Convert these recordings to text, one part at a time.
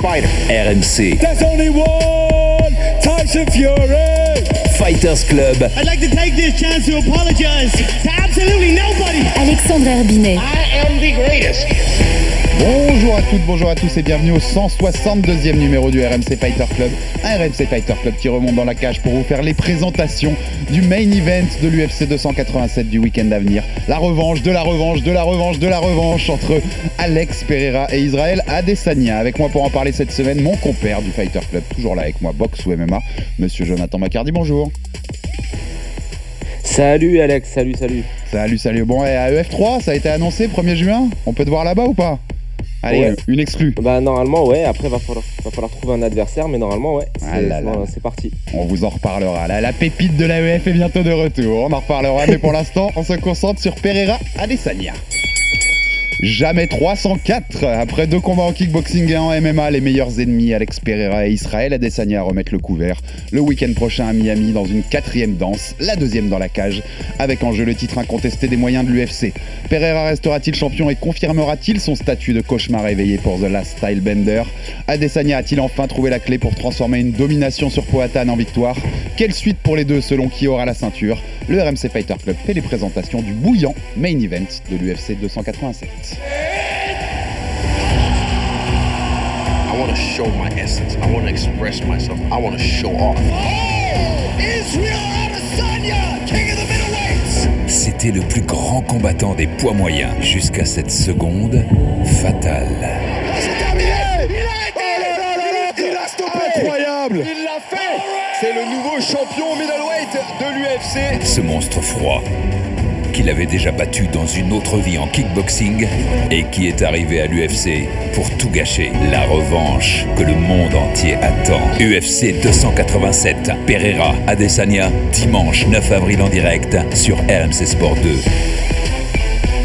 fighter? RMC There's only one Tyson Fury. Fighters Club. I'd like to take this chance to apologize to absolutely nobody. Alexandre Herbinet. I am the greatest. Bonjour à toutes, bonjour à tous et bienvenue au 162e numéro du RMC Fighter Club. Un RMC Fighter Club qui remonte dans la cage pour vous faire les présentations du main event de l'UFC 287 du week-end à venir. La revanche, de la revanche, de la revanche, de la revanche entre Alex Pereira et Israël Adesanya. Avec moi pour en parler cette semaine, mon compère du Fighter Club, toujours là avec moi, boxe ou MMA, monsieur Jonathan Macardy, bonjour. Salut Alex, salut, salut. Salut, salut. Bon, et à EF3, ça a été annoncé 1er juin? On peut te voir là-bas ou pas? Allez, Ouais. une exclue. Bah normalement ouais, après va falloir, va falloir trouver un adversaire, mais normalement ouais, c'est Ah là là. bon, c'est parti. On vous en reparlera. La, la pépite de l'AEF est bientôt de retour. On en reparlera, mais pour l'instant, on se concentre sur Pereira Adesanya. Jamais 304. Après deux combats en kickboxing et en MMA, les meilleurs ennemis, Alex Pereira et Israël Adesanya remettent le couvert le week-end prochain à Miami dans une quatrième danse, la deuxième dans la cage, avec en jeu le titre incontesté des moyens de l'UFC. Pereira restera-t-il champion et confirmera-t-il son statut de cauchemar éveillé pour The Last Style Bender? Adesanya a-t-il enfin trouvé la clé pour transformer une domination sur Poatan en victoire? Quelle suite pour les deux selon qui aura la ceinture? Le RMC Fighter Club fait les présentations du bouillant main event de l'UFC 287. I want to show my essence. I want to express myself. I want to show off. Israel Adesanya, king of the middleweights. C'était le plus grand combattant des poids moyens jusqu'à cette seconde fatale. C'est terminé. Il a été. Il a stoppé. Incroyable Il l'a fait. C'est le nouveau champion middleweight de l'UFC. Ce monstre froid qu'il avait déjà battu dans une autre vie en kickboxing et qui est arrivé à l'UFC pour tout gâcher. La revanche que le monde entier attend. UFC 287, Pereira, Adesanya, dimanche 9 avril en direct sur RMC Sport 2.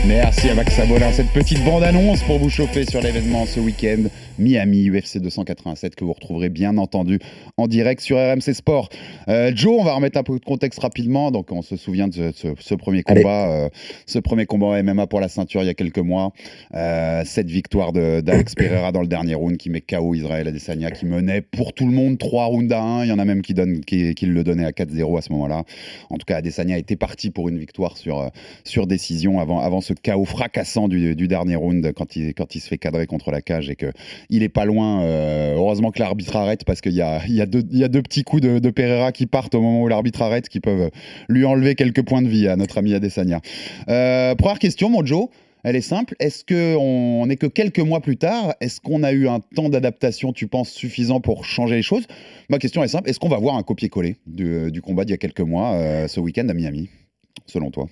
Merci à Max Sabolin. Cette petite bande-annonce pour vous chauffer sur l'événement ce week-end. Miami UFC 287 que vous retrouverez bien entendu en direct sur RMC Sport. Euh, Joe, on va remettre un peu de contexte rapidement. Donc on se souvient de ce, ce- ce premier combat, euh, ce premier combat MMA pour la ceinture il y a quelques mois. Euh, cette victoire de- d'Alex Pereira dans le dernier round qui met KO Israël Adesanya qui menait pour tout le monde 3 rounds à 1. Il y en a même qui, donnent, qui, qui le donnaient à 4-0 à ce moment-là. En tout cas, Adesanya était parti pour une victoire sur, euh, sur décision avant, avant ce chaos fracassant du, du dernier round quand il, quand il se fait cadrer contre la cage et que il est pas loin. euh, heureusement que l'arbitre arrête parce qu'il y a, deux- petits coups de, Pereira qui partent au moment où l'arbitre arrête qui peuvent lui enlever quelques points de vie à notre ami Adesanya. Euh, première question, mon Joe. Elle est simple. Est-ce que on n'est que quelques mois plus tard? Est-ce qu'on a eu un temps d'adaptation, tu penses, suffisant pour changer les choses? Ma question est simple. Est-ce qu'on va voir un copier-coller du, du combat d'il y a quelques mois, euh, ce week-end à Miami, selon toi?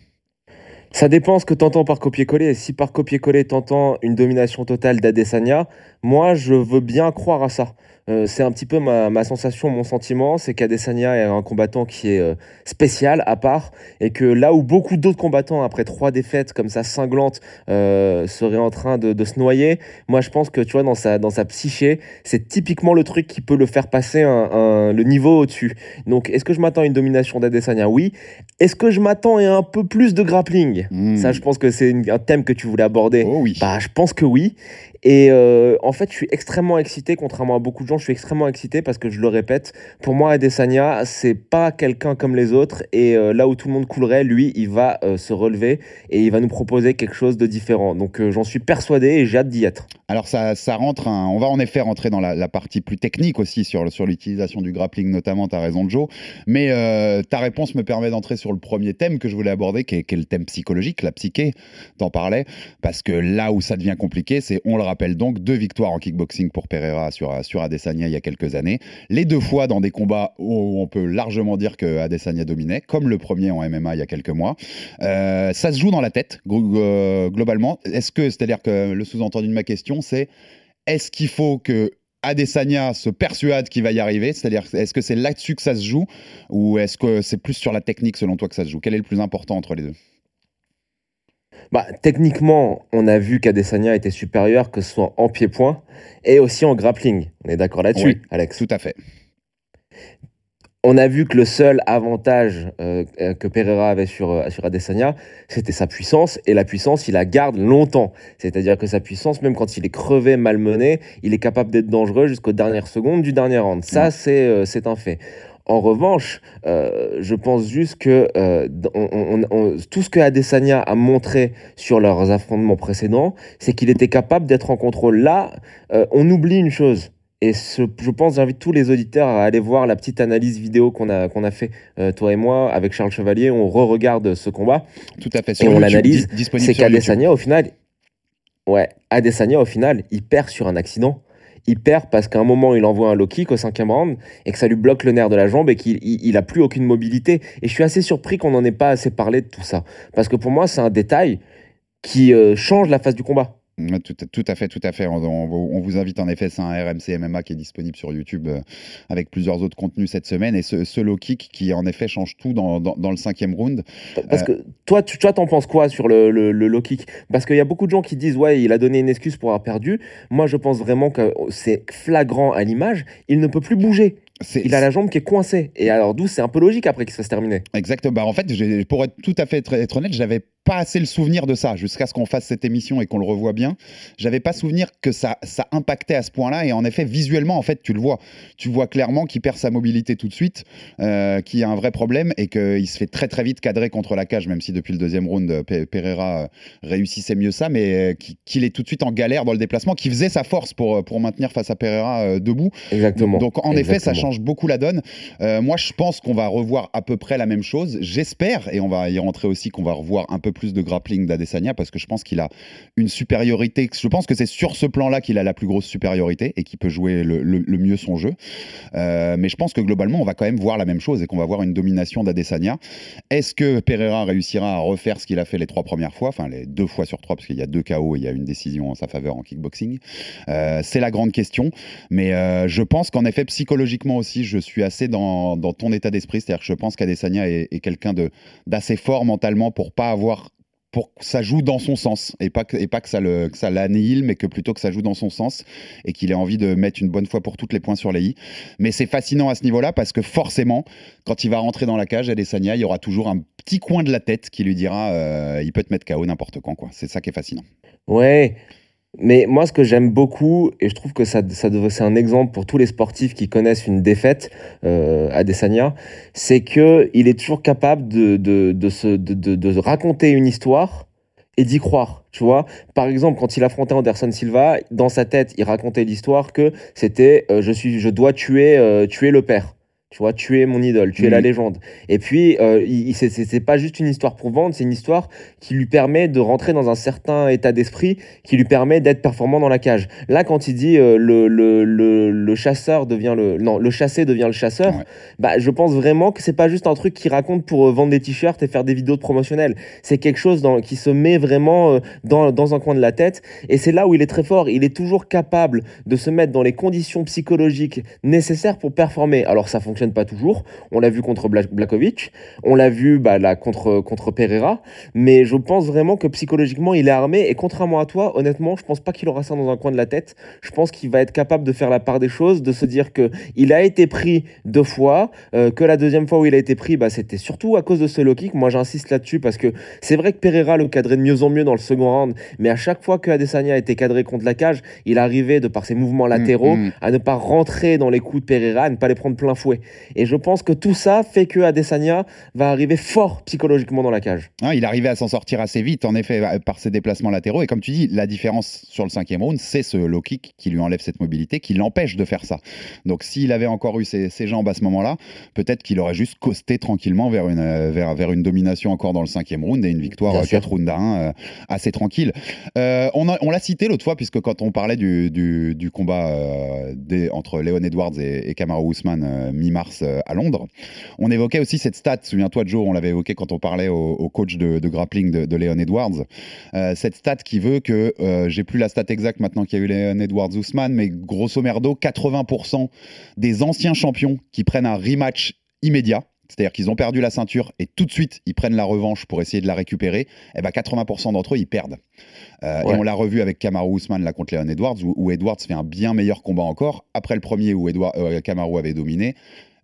Ça dépend ce que t'entends par copier-coller. Si par copier-coller t'entends une domination totale d'Adesanya, moi je veux bien croire à ça. Euh, c'est un petit peu ma, ma sensation, mon sentiment, c'est qu'Adesanya est un combattant qui est euh, spécial, à part, et que là où beaucoup d'autres combattants, après trois défaites comme ça cinglantes, euh, seraient en train de, de se noyer, moi je pense que tu vois, dans sa, dans sa psyché, c'est typiquement le truc qui peut le faire passer un- un- le niveau au-dessus. Donc est-ce que je m'attends à une domination d'Adesanya? Oui. Est-ce que je m'attends à un peu plus de grappling? Hmm. Ça, je pense que c'est un thème que tu voulais aborder. Oh oui. Bah, je pense que oui. Et euh, en fait, je suis extrêmement excité, contrairement à beaucoup de gens, je suis extrêmement excité parce que je le répète, pour moi, Adesanya, c'est pas quelqu'un comme les autres. Et euh, là où tout le monde coulerait, lui, il va euh, se relever et il va nous proposer quelque chose de différent. Donc j'en suis persuadé et j'ai hâte d'y être. Alors ça, ça rentre, on va en effet rentrer dans la, partie plus technique aussi sur, sur l'utilisation du grappling notamment, tu as raison Joe, mais ta réponse me permet d'entrer sur le premier thème que je voulais aborder, qui est, le thème psychologique, la psyché, t'en parlais, parce que là où ça devient compliqué, c'est, on le rappelle donc, deux victoires en kickboxing pour Pereira sur, sur Adesanya il y a quelques années, les deux fois dans des combats où on peut largement dire que Adesanya dominait, comme le premier en MMA il y a quelques mois. Euh, ça se joue dans la tête, euh, globalement. Est-ce que, c'est-à-dire que le sous-entendu de ma question, c'est est-ce qu'il faut que Adesanya se persuade qu'il va y arriver? C'est-à-dire, est-ce que c'est là-dessus que ça se joue? Ou est-ce que c'est plus sur la technique selon toi que ça se joue? Quel est le plus important entre les deux? Bah, techniquement, on a vu qu'Adesanya était supérieur, que ce soit en pied-point et aussi en grappling. On est d'accord là-dessus, Oui, Alex? Tout à fait. On a vu que le seul avantage euh, euh, que Pereira avait sur, euh, sur Adesanya, c'était sa puissance. Et la puissance, il la garde longtemps. C'est-à-dire que sa puissance, même quand il est crevé, malmené, il est capable d'être dangereux jusqu'aux dernières secondes du dernier round. Ça, c'est euh, c'est un fait. En revanche, euh, je pense juste que euh, on- on- on- tout ce que Adesanya a montré sur leurs affrontements précédents, c'est qu'il était capable d'être en contrôle. Là, euh, on oublie une chose. Et ce- je pense, j'invite tous les auditeurs à aller voir la petite analyse vidéo qu'on a, qu'on a fait, euh, toi et moi, avec Charles Chevalier. On re-regarde ce combat Tout à fait. et Sur on YouTube, l'analyse. C'est qu'Adesanya, au final, ouais, Adesanya, au final, il perd sur un accident. Il perd parce qu'à un moment, il envoie un low kick au cinquième round et que ça lui bloque le nerf de la jambe et qu'il il, il a plus aucune mobilité. Et je suis assez surpris qu'on n'en ait pas assez parlé de tout ça. Parce que pour moi, c'est un détail qui euh, change la face du combat. Tout, tout à fait, tout à fait. On, on- on vous invite en effet, c'est un RMC MMA qui est disponible sur YouTube euh, avec plusieurs autres contenus cette semaine. Et ce, ce low kick qui en effet change tout dans, dans- dans le cinquième round. Parce que toi, tu toi, t'en penses quoi sur le, le, le low kick? Parce qu'il y a beaucoup de gens qui disent ouais, il a donné une excuse pour avoir perdu. Moi, je pense vraiment que c'est flagrant à l'image. Il ne peut plus bouger. Il a la jambe qui est coincée. Et alors, d'où c'est un peu logique après qu'il se fasse terminer. Exactement. Bah, en fait, pour être tout à fait être, honnête, j'avais pas assez le souvenir de ça jusqu'à ce qu'on fasse cette émission et qu'on le revoie bien. J'avais pas souvenir que ça, ça impactait à ce point-là. Et en effet, visuellement, en fait, tu le vois. Tu vois clairement qu'il perd sa mobilité tout de suite, euh, qu'il y a un vrai problème et qu'il se fait très très vite cadrer contre la cage, même si depuis le deuxième round, euh, Pe- Pereira euh, réussissait mieux ça, mais euh, qu'il est tout de suite en galère dans le déplacement, qui faisait sa force pour, pour maintenir face à Pereira debout. Exactement. Donc en effet, ça Exactement. Beaucoup la donne. Euh, moi, je pense qu'on va revoir à peu près la même chose. J'espère, et on va y rentrer aussi, qu'on va revoir un peu plus de grappling d'Adesanya parce que je pense qu'il a une supériorité. Je pense que c'est sur ce plan-là qu'il a la plus grosse supériorité et qu'il peut jouer le, mieux son jeu. Euh, mais je pense que globalement, on va quand même voir la même chose et qu'on va voir une domination d'Adesanya. Est-ce que Pereira réussira à refaire ce qu'il a fait les trois premières fois, enfin les deux fois sur trois, parce qu'il y a deux KO et il y a une décision en sa faveur en kickboxing Euh, C'est la grande question. Mais je pense qu'en effet, psychologiquement aussi, je suis assez dans, ton état d'esprit. C'est-à-dire que je pense qu'Adesanya est, est quelqu'un d'assez fort mentalement pour pas avoir pour que ça joue dans son sens et pas que, et pas que ça le ça l'annihile mais que plutôt que ça joue dans son sens et qu'il ait envie de mettre une bonne fois pour toutes les points sur les i mais c'est fascinant à ce niveau-là parce que forcément quand il va rentrer dans la cage Adesanya il y aura toujours un petit coin de la tête qui lui dira euh, il peut te mettre KO n'importe quand quoi c'est ça qui est fascinant Ouais. Mais moi, ce que j'aime beaucoup, et je trouve que ça, ça c'est un exemple pour tous les sportifs qui connaissent une défaite euh, à Desania, c'est que il est toujours capable de, de, de, raconter une histoire et d'y croire. Tu vois, par exemple, quand il affrontait Anderson Silva, dans sa tête, il racontait l'histoire que c'était euh, je je dois tuer, euh, tuer le père. Tu vois, tuer mon idole, tuer Mhm. la légende. Et puis, euh, c'est- pas juste une histoire pour vendre, c'est une histoire qui lui permet de rentrer dans un certain état d'esprit qui lui permet d'être performant dans la cage. Là, quand il dit euh, le, le, le, le chasseur devient le non, le chassé devient le chasseur, Ouais. bah je pense vraiment que c'est pas juste un truc qu'il raconte pour euh, vendre des t-shirts et faire des vidéos de promotionnelles. C'est quelque chose dans, qui se met vraiment euh, dans, dans un coin de la tête et c'est là où il est très fort. Il est toujours capable de se mettre dans les conditions psychologiques nécessaires pour performer. Alors ça fonctionne pas toujours. On l'a vu contre Bla- Blakovic, on l'a vu bah, là contre contre Pereira, mais je pense vraiment que psychologiquement il est armé et contrairement à toi, honnêtement, je pense pas qu'il aura ça dans un coin de la tête. Je pense qu'il va être capable de faire la part des choses, de se dire que il a été pris deux fois, euh, que la deuxième fois où il a été pris, bah, c'était surtout à cause de ce low kick. Moi, j'insiste là-dessus parce que c'est vrai que Pereira le cadrait de mieux en mieux dans le second round, mais à chaque fois que Adesanya a été cadré contre la cage, il arrivait de par ses mouvements latéraux mm. à ne pas rentrer dans les coups de Pereira, à ne pas les prendre plein fouet. Et je pense que tout ça fait que Adesanya va arriver fort psychologiquement dans la cage. Hein, il arrivait à s'en sortir assez vite, en effet, euh, par ses déplacements latéraux. Et comme tu dis, la différence sur le cinquième round, c'est ce low kick qui lui enlève cette mobilité, qui l'empêche de faire ça. Donc, s'il avait encore eu ses, ses jambes à ce moment-là, peut-être qu'il aurait juste costé tranquillement vers une, euh, vers, vers une domination encore dans le cinquième round et une victoire Bien euh, sûr. 4 rounds à 1 euh, assez tranquille. Euh, on a- on l'a cité l'autre fois, puisque quand on parlait du, du, du combat euh, des- entre Leon Edwards et, et Kamaru Usman euh, mi-mars mars euh, à Londres. On évoquait aussi cette stat, souviens-toi Joe, on l'avait évoqué quand on parlait au, au coach de, de grappling de, de Leon Edwards, Euh, cette stat qui veut que, euh, j'ai plus la stat exacte maintenant qu'il y a eu Leon Edwards Ousmane, mais grosso merdo, 80% des anciens champions qui prennent un rematch immédiat, c'est-à-dire qu'ils ont perdu la ceinture et tout de suite ils prennent la revanche pour essayer de la récupérer, et ben 80% d'entre eux ils perdent. Euh, Ouais. Et on l'a revu avec Kamaru Usman là contre Leon Edwards, où, où Edwards fait un bien meilleur combat encore. Après le premier où Edouard, euh, Kamaru avait dominé,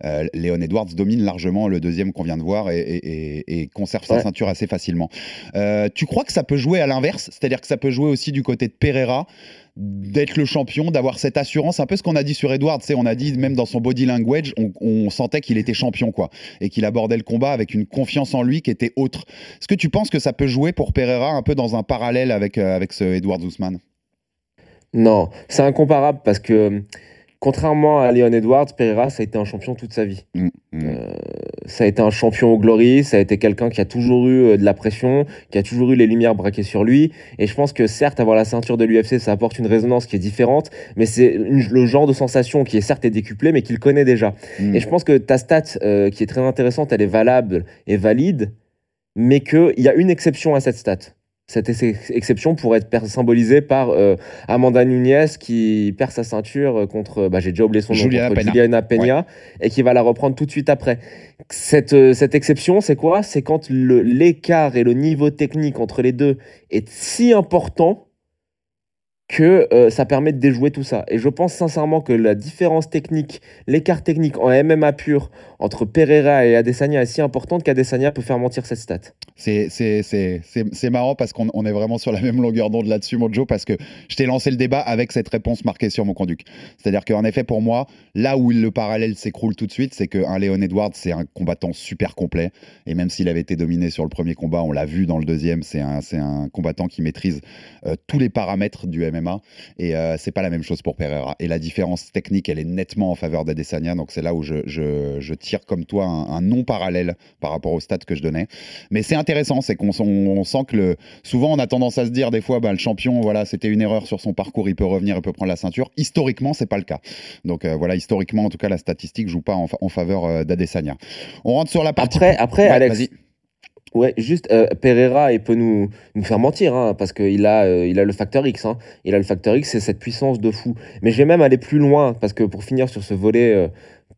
euh, Leon Edwards domine largement le deuxième qu'on vient de voir et, et- et- et conserve sa ceinture assez facilement. Euh, tu crois que ça peut jouer à l'inverse? C'est-à-dire que ça peut jouer aussi du côté de Pereira d'être le champion, d'avoir cette assurance, un peu ce qu'on a dit sur Edwards, on a dit même dans son body language, on, on sentait qu'il était champion, quoi, et qu'il abordait le combat avec une confiance en lui qui était autre. Est-ce que tu penses que ça peut jouer pour Pereira un peu dans un parallèle avec, euh, avec ce Edwards Ousmane? Non, c'est incomparable parce que contrairement à Leon Edwards, Pereira, ça a été un champion toute sa vie. Mm, mm. Euh, ça a été un champion au glory, ça a été quelqu'un qui a toujours eu euh, de la pression, qui a toujours eu les lumières braquées sur lui. Et je pense que certes, avoir la ceinture de l'UFC, ça apporte une résonance qui est différente, mais c'est le genre de sensation qui est certes est décuplé, mais qu'il connaît déjà. Mm. Et je pense que ta stat, euh, qui est très intéressante, elle est valable et valide, mais qu'il y a une exception à cette stat. Cette ex- exception pourrait être symbolisée par euh, Amanda Nunez qui perd sa ceinture euh, contre, bah, j'ai déjà oublié son nom, Juliana. Juliana Peña et qui va la reprendre tout de suite après. Cette, euh, cette exception, c'est quoi? C'est quand l'écart et le niveau technique entre les deux est si important que euh, ça permet de déjouer tout ça. Et je pense sincèrement que la différence technique, l'écart technique en MMA pur entre Pereira et Adesanya est si importante qu'Adesanya peut faire mentir cette stat. C'est- marrant parce qu'on on est vraiment sur la même longueur d'onde là-dessus, mon Joe, parce que je t'ai lancé le débat avec cette réponse marquée sur mon conduit. C'est-à-dire qu'en effet, pour moi, là où le parallèle s'écroule tout de suite, c'est qu'un Léon Edwards, c'est un combattant super complet. Et même s'il avait été dominé sur le premier combat, on l'a vu dans le deuxième, c'est un, un combattant qui maîtrise euh, tous les paramètres du MMA. Et euh, c'est pas la même chose pour Pereira. Et la différence technique, elle est nettement en faveur d'Adesanya. Donc c'est là où je, je- je tire comme toi un, un non parallèle par rapport au stade que je donnais. Mais c'est intéressant, c'est qu'on on- on sent que le, souvent on a tendance à se dire des fois, bah, le champion, voilà, c'était une erreur sur son parcours, il peut revenir, il peut prendre la ceinture. Historiquement, c'est pas le cas. Donc euh, voilà, historiquement, en tout cas, la statistique joue pas en, fa- en faveur euh, d'Adesanya. On rentre sur la partie. Après, après Ouais, Alex, vas-y. Ouais, juste euh, Pereira, il peut nous, nous faire mentir, hein, parce qu'il a, euh, il a le facteur X. hein. Il a le facteur X, c'est cette puissance de fou. Mais je vais même aller plus loin, parce que pour finir sur ce volet euh,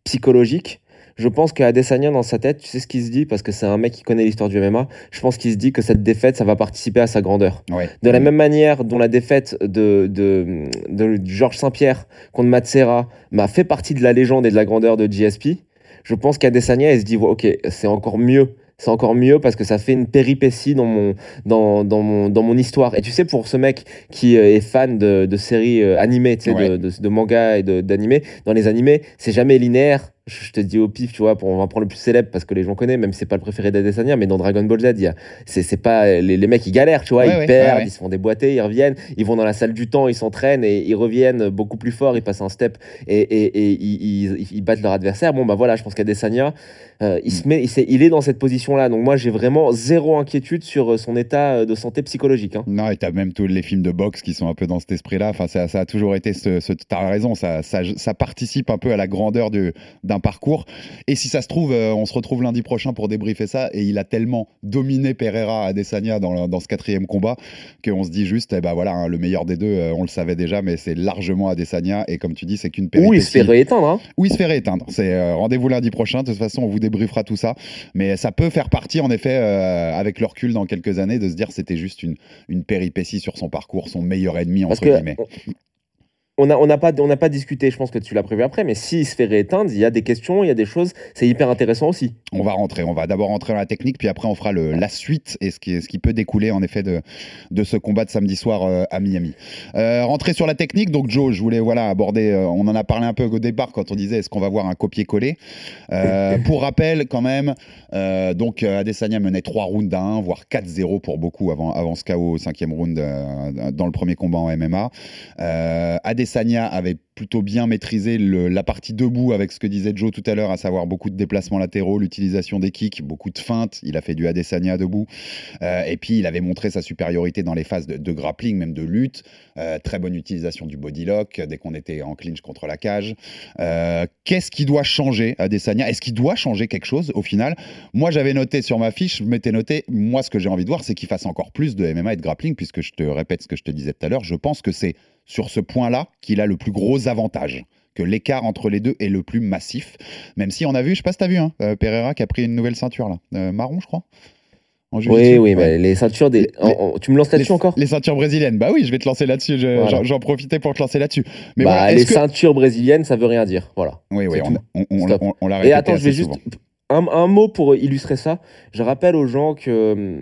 psychologique, je pense qu'Adesanya, dans sa tête, tu sais ce qu'il se dit, parce que c'est un mec qui connaît l'histoire du MMA, je pense qu'il se dit que cette défaite, ça va participer à sa grandeur. Ouais. De la même manière dont la défaite de, de, de Georges Saint-Pierre contre Matsera m'a fait partie de la légende et de la grandeur de GSP, je pense qu'Adesanya, il se dit, ok, c'est encore mieux. C'est encore mieux parce que ça fait une péripétie dans mon, dans, dans mon, dans mon histoire. Et tu sais, pour ce mec qui euh, est fan de, de séries euh, animées, tu sais, Ouais. de, de, de mangas et d'animés, dans les animés, c'est jamais linéaire. Je te dis au pif, tu vois, pour, on va prendre le plus célèbre parce que les gens connaissent, même si c'est pas le préféré d'Adesanya, mais dans Dragon Ball Z, il y a, c'est, c'est pas, les, les mecs ils galèrent, tu vois, Ouais, ils ouais, perdent, ouais, ils se font déboîter, ils reviennent, ils vont dans la salle du temps, ils s'entraînent et ils reviennent beaucoup plus fort, ils passent un step et, et, et ils, ils- ils battent leur adversaire. Bon, bah voilà, je pense qu'Adesanya, euh, il, se met, il, s'est- il est dans cette position-là. Donc moi, j'ai vraiment zéro inquiétude sur euh, son état euh, de santé psychologique. hein. Non, et t'as même tous les films de boxe qui sont un peu dans cet esprit-là. Enfin, ça, ça a toujours été ce. ce t'as raison, ça, ça, ça participe un peu à la grandeur du- d'un parcours. Et si ça se trouve, euh, on se retrouve lundi prochain pour débriefer ça. Et il a tellement dominé Pereira à Adesanya dans, ce quatrième combat qu'on se dit juste, eh ben voilà, hein, le meilleur des deux, euh, on le savait déjà, mais c'est largement Adesanya. Et comme tu dis, c'est qu'une Ou péripétie. il se fait rééteindre. hein. Ou il se fait rééteindre. C'est euh, rendez-vous lundi prochain. De toute façon, on vous débriefera tout ça. Mais ça peut faire partie, en effet, euh, avec le recul dans quelques années, de se dire c'était juste une, une péripétie sur son parcours, son meilleur ennemi Parce entre que guillemets. On n'a on pas, on n'a pas discuté, je pense que tu l'as prévu après, mais s'il se fait rééteindre, il y a des questions, il y a des choses, c'est hyper intéressant aussi. On va rentrer. On va d'abord rentrer dans la technique, puis après on fera le, la suite et ce qui, ce qui peut découler en effet de, de ce combat de samedi soir euh, à Miami. Euh, rentrer sur la technique. Donc Joe, je voulais voilà aborder. euh, on en a parlé un peu au départ quand on disait est-ce qu'on va voir un copier-coller? Euh, pour rappel, quand même, donc Adesanya menait 3 rounds à 1, voire 4-0 pour beaucoup avant, avant ce KO au cinquième round dans le premier combat en MMA. Adesanya avait plutôt bien maîtrisé la partie debout avec ce que disait Joe tout à l'heure, à savoir beaucoup de déplacements latéraux, l'utilisation des kicks, beaucoup de feintes. Il a fait du Adesanya debout. Euh, et puis, il avait montré sa supériorité dans les phases de, grappling, même de lutte. Euh, très bonne utilisation du body lock dès qu'on était en clinch contre la cage. Euh, Qu'est-ce qui doit changer Adesanya? Est-ce qu'il doit changer quelque chose au final? Moi, j'avais noté sur ma fiche, je m'étais noté, moi, ce que j'ai envie de voir, c'est qu'il fasse encore plus de MMA et de grappling, puisque je te répète ce que je te disais tout à l'heure, je pense que c'est sur ce point-là qu'il a le plus gros avantage que l'écart entre les deux est le plus massif. Même si on a vu, je sais pas si t'as vu, hein, euh, Pereira qui a pris une nouvelle ceinture là, Euh, marron je crois. En Oui, oui, Ouais. mais les ceintures des. Les- tu me lances là-dessus encore? Les ceintures brésiliennes, bah oui, je vais te lancer là-dessus. je- Voilà. j'en- profitais pour te lancer là-dessus. Mais Bah, voilà, les que- ceintures brésiliennes, ça veut rien dire. Voilà. Oui, oui, on, on- l'a Et répété attends, je vais juste. Un, mot pour illustrer ça. Je rappelle aux gens que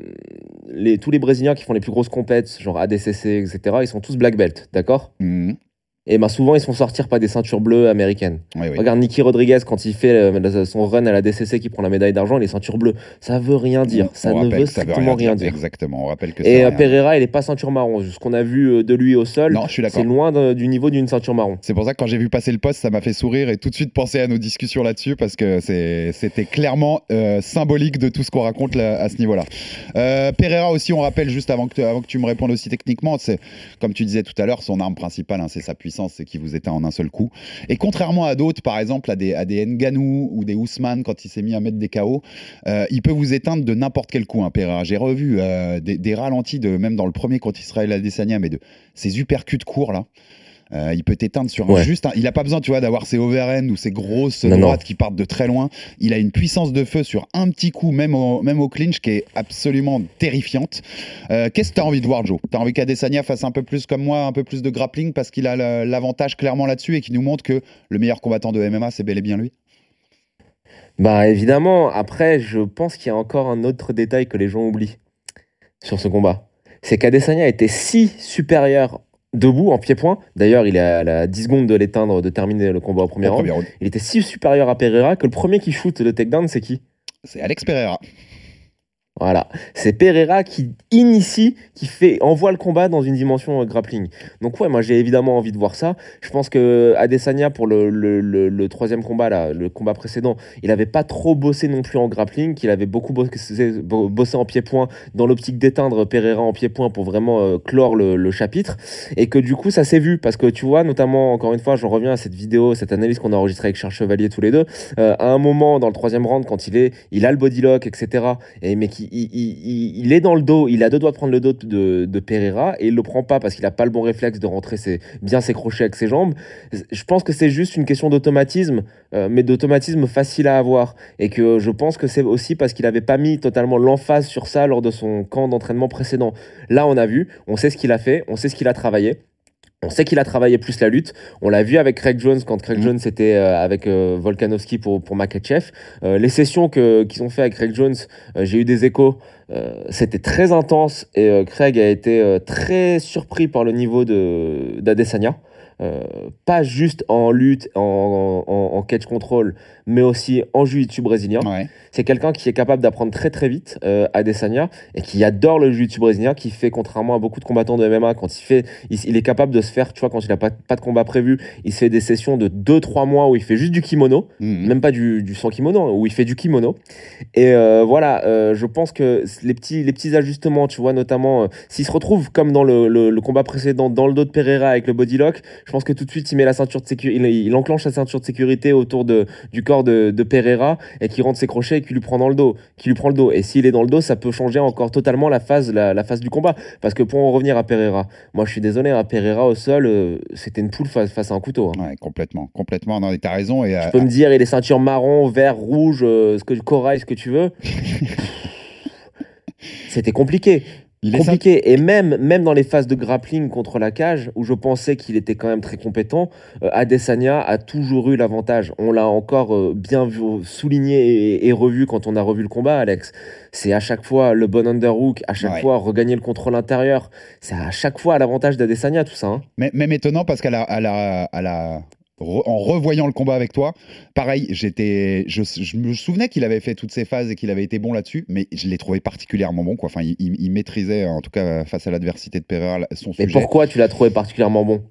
les, tous les Brésiliens qui font les plus grosses compètes, genre ADCC, etc., ils sont tous black belt, d'accord? Mhm. Et ben souvent, ils se font sortir par des ceintures bleues américaines. Oui, oui. Regarde Nicky Rodriguez quand il fait euh, son run à la DCC qui prend la médaille d'argent, les ceintures bleues. Ça veut rien dire. Ça on ne veut strictement rien dire. Exactement, on rappelle que Et euh. Pereira, il est pas ceinture marron. Ce qu'on a vu euh, de lui au sol, c'est loin de- du niveau d'une ceinture marron. C'est pour ça que quand j'ai vu passer le poste, ça m'a fait sourire et tout de suite penser à nos discussions là-dessus parce que c'était clairement euh, symbolique de tout ce qu'on raconte là- à ce niveau-là. Euh, Pereira aussi, on rappelle juste avant que, tu- avant que tu me répondes aussi techniquement, c'est comme tu disais tout à l'heure, son arme principale, hein, c'est sa puissance, c'est qu'il vous éteint en un seul coup. Et contrairement à d'autres, par exemple à des, à Nganou ou des Ousmane quand il s'est mis à mettre des KO, euh, il peut vous éteindre de n'importe quel coup, hein. J'ai revu euh, des, des ralentis, de, même dans le premier contre Israël Adesanya, mais de ces uppercuts courts là. Euh, il peut t'éteindre sur un Ouais. juste. un- il a pas besoin, tu vois, d'avoir ces overhand ou ces grosses Non, non. droites qui partent de très loin. Il a une puissance de feu sur un petit coup, même au, même au clinch, qui est absolument terrifiante. Euh, Qu'est-ce que tu as envie de voir, Joe? Tu as envie qu'Adesanya fasse un peu plus comme moi, un peu plus de grappling parce qu'il a l'avantage clairement là-dessus et qui nous montre que le meilleur combattant de MMA, c'est bel et bien lui? Bah évidemment, après, je pense qu'il y a encore un autre détail que les gens oublient sur ce combat. C'est qu'Adesanya était si supérieur debout, en pied-point. D'ailleurs, il est à la 10 secondes de l'éteindre, de terminer le combat au premier Au round. premier round. Il était si supérieur à Pereira que le premier qui shoot le takedown, c'est qui? C'est Alex Pereira. Voilà, c'est Pereira qui initie, qui fait envoie le combat dans une dimension euh, grappling. Donc ouais, moi j'ai évidemment envie de voir ça. Je pense que Adesanya pour le, troisième combat le combat précédent, il avait pas trop bossé non plus en grappling, qu'il avait beaucoup bossé, bo- bossé en pied-point dans l'optique d'éteindre Pereira en pied-point pour vraiment euh, clore le, chapitre, et que du coup ça s'est vu parce que tu vois notamment encore une fois, j'en reviens à cette vidéo, cette analyse qu'on a enregistrée avec Charles Chevalier tous les deux. euh, à un moment dans le troisième round quand il est, il a le body lock, etc. Et mais qui il, est dans le dos, il a deux doigts de prendre le dos de, de Pereira et il le prend pas parce qu'il a pas le bon réflexe de rentrer ses, bien ses crochets avec ses jambes. Je pense que c'est juste une question d'automatisme, euh, mais d'automatisme facile à avoir et que je pense que c'est aussi parce qu'il avait pas mis totalement l'emphase sur ça lors de son camp d'entraînement précédent. Là, on a vu, on sait ce qu'il a fait, on sait ce qu'il a travaillé. On sait qu'il a travaillé plus la lutte. On l'a vu avec Craig Jones quand Craig Mhm. Jones était euh, avec euh, Volkanovski pour, pour Makachev. Euh, les sessions que- qu'ils ont fait avec Craig Jones, j'ai eu des échos. C'était très intense et Craig a été très surpris par le niveau de- d'Adesanya. Euh, pas juste en lutte, en, en, en catch control, mais aussi en jiu-jitsu brésilien. Ouais. C'est quelqu'un qui est capable d'apprendre très très vite euh, à Adesanya et qui adore le jiu-jitsu brésilien, qui fait contrairement à beaucoup de combattants de MMA, quand il fait, il, il est capable de se faire, tu vois, quand il n'a pas, pas de combat prévu, il se fait des sessions de 2-3 mois où il fait juste du kimono, Mhm. même pas du, du sans kimono, où il fait du kimono. Et euh, voilà, euh, je pense que les petits, les petits ajustements, tu vois, notamment, s'il se retrouve comme dans le, le- le combat précédent, dans le dos de Pereira avec le body lock, je pense que tout de suite il met la ceinture de sécurité, il, il enclenche la ceinture de sécurité autour de, du corps de, de Pereira et qui rentre ses crochets et qui lui prend dans le dos, qui lui prend le dos. Et s'il est dans le dos, ça peut changer encore totalement la phase, la, la phase du combat. Parce que pour en revenir à Pereira, moi je suis désolé, à Pereira au sol, euh, c'était une poule face, face à un couteau. hein. Ouais, complètement, complètement. Non, t'as raison. Et, Tu euh, peux me dire, il est ceinture marron, vert, rouge, euh, ce que, corail, ce que tu veux. C'était compliqué. Il est compliqué. Et même, même dans les phases de grappling contre la cage, où je pensais qu'il était quand même très compétent, euh, Adesanya a toujours eu l'avantage. On l'a encore euh, bien vu, souligné et, et revu quand on a revu le combat, Alex. C'est à chaque fois le bon underhook, à chaque Ouais. fois regagner le contrôle intérieur. C'est à chaque fois à l'avantage d'Adesanya, tout ça. hein. Même étonnant parce qu'à la, à la, à la- re- en revoyant le combat avec toi, pareil, j'étais, je, je me souvenais qu'il avait fait toutes ces phases et qu'il avait été bon là-dessus, mais je l'ai trouvé particulièrement bon. Quoi. Enfin, il, il- il maîtrisait, en tout cas face à l'adversité de Pereira, son Mais sujet. pourquoi tu l'as trouvé particulièrement bon?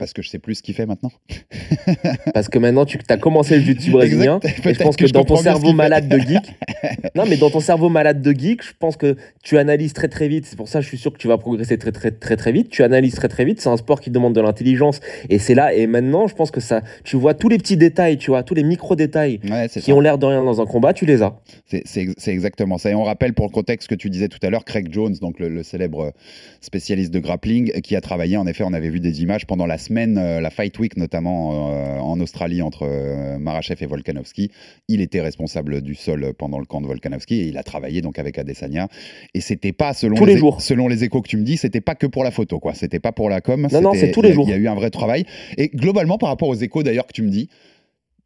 Parce que je sais plus ce qu'il fait maintenant. Parce que maintenant, tu as commencé le jiu-jitsu brésilien. Exact. Et je pense que que, je dans ton cerveau malade de geek, non, mais dans ton cerveau malade de geek, je pense que tu analyses très très vite. C'est pour ça que je suis sûr que tu vas progresser très très très très vite. Tu analyses très très vite. C'est un sport qui demande de l'intelligence. Et c'est là. Et maintenant, je pense que ça, tu vois tous les petits détails, tu vois tous les micro détails Ouais, qui ça. ont l'air de rien dans un combat, tu les as. C'est- C'est ex- c'est exactement ça. Et on rappelle pour le contexte que tu disais tout à l'heure, Craig Jones, donc le, le célèbre spécialiste de grappling, qui a travaillé, en effet, on avait vu des images pendant la semaine, euh, la Fight Week notamment euh, en Australie entre euh, Marachev et Volkanovski. Il était responsable du sol pendant le camp de Volkanovski et il a travaillé donc avec Adesanya. Et c'était pas, selon, Tous les é- jours. selon les échos que tu me dis, c'était pas que pour la photo, quoi. C'était pas pour la com. Non, non, c'est tous les jours. Il y a eu un vrai travail. Et globalement, par rapport aux échos d'ailleurs que tu me dis,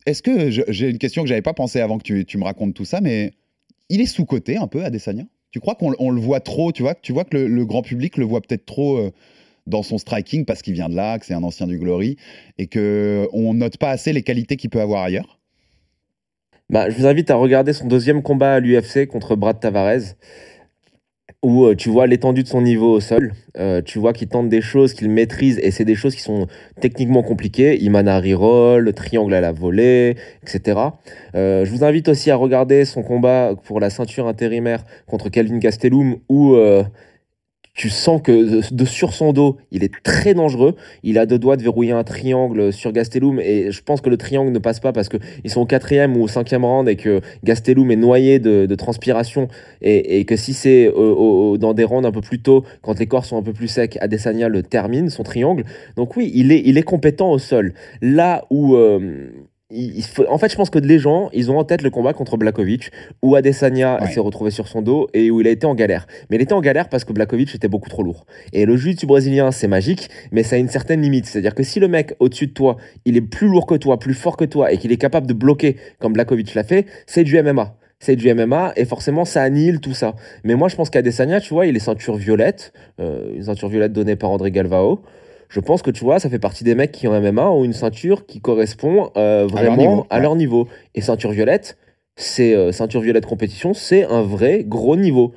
est-ce que j'ai une question que j'avais pas pensé avant que tu, tu me racontes tout ça, mais il est sous-coté un peu, Adesanya? Tu crois qu'on on le voit trop Tu vois, tu vois que le, le grand public le voit peut-être trop euh, dans son striking parce qu'il vient de là, que c'est un ancien du Glory, et que on note pas assez les qualités qu'il peut avoir ailleurs Bah, je vous invite à regarder son deuxième combat à l'UFC contre Brad Tavares, où euh, tu vois l'étendue de son niveau au sol. Euh, tu vois qu'il tente des choses qu'il maîtrise, et c'est des choses qui sont techniquement compliquées. Imanari roll, le triangle à la volée, etc. Euh, je vous invite aussi à regarder son combat pour la ceinture intérimaire contre Calvin Gastelum, où tu sens que de, sur son dos, il est très dangereux. Il a deux doigts de verrouiller un triangle sur Gastelum et je pense que le triangle ne passe pas parce qu'ils sont au quatrième ou au cinquième round et que Gastelum est noyé de, transpiration et, et que si c'est dans des rounds un peu plus tôt, quand les corps sont un peu plus secs, Adesanya le termine, son triangle. Donc oui, il est, il est compétent au sol. Là où... euh, il- il faut- en fait, je pense que les gens, ils ont en tête le combat contre Blakovic, où Adesanya Ouais. s'est retrouvé sur son dos et où il a été en galère. Mais il était en galère parce que Blakovic était beaucoup trop lourd. Et le jiu-jitsu brésilien, c'est magique, mais ça a une certaine limite. C'est-à-dire que si le mec au-dessus de toi, il est plus lourd que toi, plus fort que toi, et qu'il est capable de bloquer comme Blakovic l'a fait, c'est du MMA. C'est du MMA et forcément ça annihile tout ça. Mais moi je pense qu'Adesanya, tu vois, il est ceinture violette, euh, une ceinture violette donnée par André Galvao. Je pense que tu vois, ça fait partie des mecs qui en MMA ont une ceinture qui correspond euh, vraiment niveau, à leur niveau. Et ceinture violette, c'est euh, ceinture violette compétition, c'est un vrai gros niveau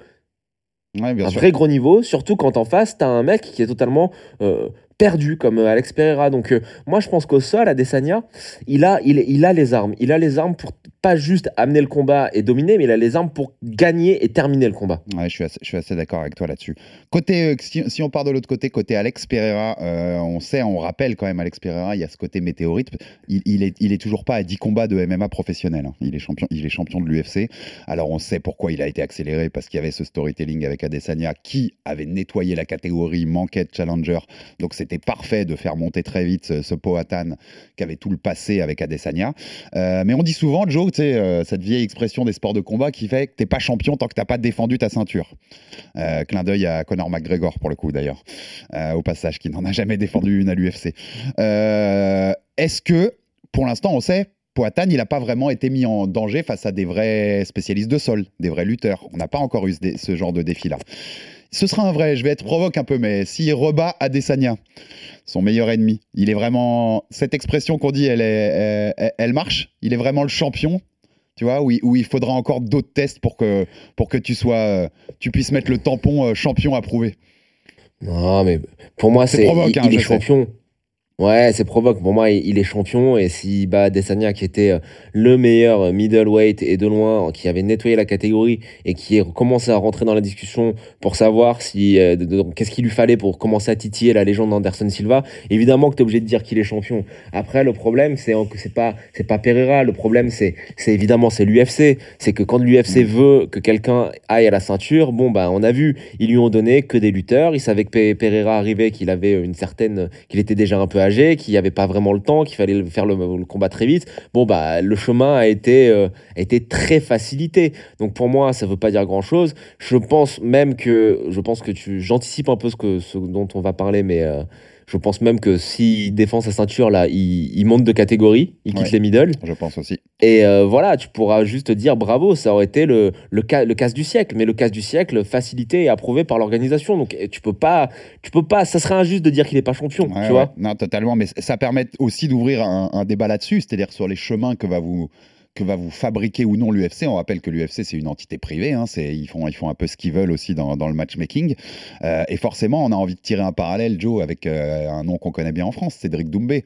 Ouais, bien un sûr. vrai gros niveau, surtout quand en face, t'as un mec qui est totalement euh, perdu, comme euh, Alex Pereira. Donc, euh, moi, je pense qu'au sol, Adesanya, il a, il, il a les armes. Il a les armes pour pas juste amener le combat et dominer, mais il a les armes pour gagner et terminer le combat. Je suis assez, d'accord avec toi là-dessus. Côté, euh, si, si on part de l'autre côté, côté Alex Pereira, euh, on sait, on rappelle quand même Alex Pereira, il y a ce côté météorite. Il, il est, il est toujours pas à 10 combats de MMA professionnel. hein. Il est champion, il est champion de l'UFC. Alors on sait pourquoi il a été accéléré parce qu'il y avait ce storytelling avec Adesanya qui avait nettoyé la catégorie, manquait de challenger. Donc c'était parfait de faire monter très vite ce, ce Powhatan qui avait tout le passé avec Adesanya. Euh, mais on dit souvent, Joe, euh, cette vieille expression des sports de combat qui fait que t'es pas champion tant que t'as pas défendu ta ceinture. Euh, clin d'œil à Conor McGregor pour le coup d'ailleurs, euh, au passage, qui n'en a jamais défendu une à l'UFC. Est-ce que, pour l'instant, on sait, Poatan, il n'a pas vraiment été mis en danger face à des vrais spécialistes de sol, des vrais lutteurs. On n'a pas encore eu ce, ce genre de défi-là. Ce sera un vrai, je vais être provoque un peu, mais s'il rebat Adesanya, son meilleur ennemi, il est vraiment. Cette expression qu'on dit, elle, est, elle, elle marche Il est vraiment le champion tu vois, où il, faudra encore d'autres tests pour que, pour que tu sois, euh, tu puisses mettre le tampon euh, champion approuvé. Non, mais pour moi, C'est provoque, il, hein, il est sais. champion. Ouais, c'est provoque. Pour moi, il, est champion. Et s'il bat Adesanya, qui était euh, le meilleur euh, middleweight et de loin, qui avait nettoyé la catégorie et qui a commencé à rentrer dans la discussion pour savoir si euh, qu'est-ce qu'il lui fallait pour commencer à titiller la légende d'Anderson Silva, évidemment que tu es obligé de dire qu'il est champion. Après, le problème, c'est que c'est pas c'est pas Pereira. Le problème, c'est c'est évidemment c'est l'UFC. C'est que quand l'UFC veut que quelqu'un aille à la ceinture, bon bah on a vu, ils lui ont donné que des lutteurs. Ils savaient que Pe- Pereira arrivait, qu'il avait une certaine, qu'il était déjà un peu âgé, qu'il n'y avait pas vraiment le temps, qu'il fallait faire le, combat très vite. Bon bah le chemin a été euh, a été très facilité. Donc pour moi, ça veut pas dire grand chose. Je pense même que je pense que tu j'anticipe un peu ce que ce dont on va parler, mais euh, je pense même que s'il défend sa ceinture là, il, il monte de catégorie, il quitte Ouais. les middle. Je pense aussi. Et euh, voilà, tu pourras juste dire bravo, ça aurait été le, le, cas, le casse du siècle, mais le casse du siècle facilité et approuvé par l'organisation. Donc tu peux pas, tu peux pas, ça serait injuste de dire qu'il est pas champion, Ouais, tu ouais. vois. Non, totalement. Mais ça permet aussi d'ouvrir un, un débat là-dessus, c'est-à-dire sur les chemins que va vous que va vous fabriquer ou non l'UFC. On rappelle que l'UFC, c'est une entité privée. hein, ils, font, ils font un peu ce qu'ils veulent aussi dans, dans le matchmaking. Euh, et forcément, on a envie de tirer un parallèle, Joe, avec euh, un nom qu'on connaît bien en France, Cédric Doumbé,